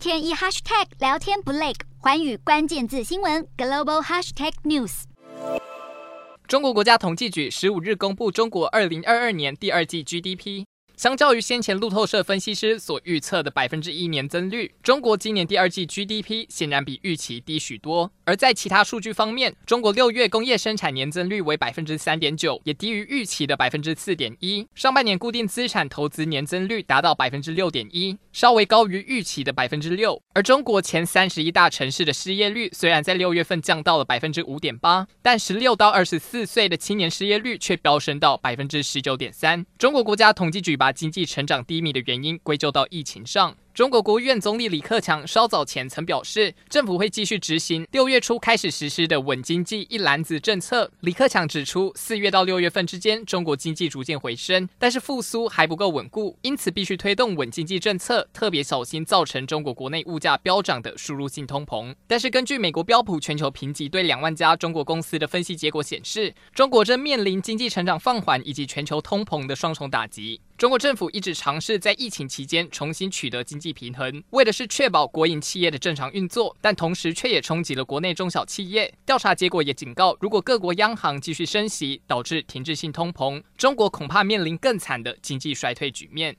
天一 hashtag 聊天不累，环宇关键字新闻 global hashtag news。中国国家统计局十五日公布中国二零二二年第二季 GDP。相较于先前路透社分析师所预测的百分之一年增率，中国今年第二季 GDP 显然比预期低许多。而在其他数据方面，中国六月工业生产年增率为百分之三点九，也低于预期的百分之四点一。上半年固定资产投资年增率达到百分之六点一，稍微高于预期的百分之六。而中国前三十一大城市的失业率虽然在六月份降到了百分之五点八，但十六到二十四岁的青年失业率却飙升到百分之十九点三。中国国家统计局把经济成长低迷的原因归咎到疫情上。中国国务院总理李克强稍早前曾表示，政府会继续执行六月初开始实施的稳经济一篮子政策。李克强指出，四月到六月份之间，中国经济逐渐回升，但是复苏还不够稳固，因此必须推动稳经济政策，特别小心造成中国国内物价飙涨的输入性通膨。但是，根据美国标普全球评级对两万家中国公司的分析结果显示，中国正面临经济成长放缓以及全球通膨的双重打击。中国政府一直尝试在疫情期间重新取得经济平衡，为的是确保国营企业的正常运作，但同时却也冲击了国内中小企业。调查结果也警告，如果各国央行继续升息，导致停滞性通膨，中国恐怕面临更惨的经济衰退局面。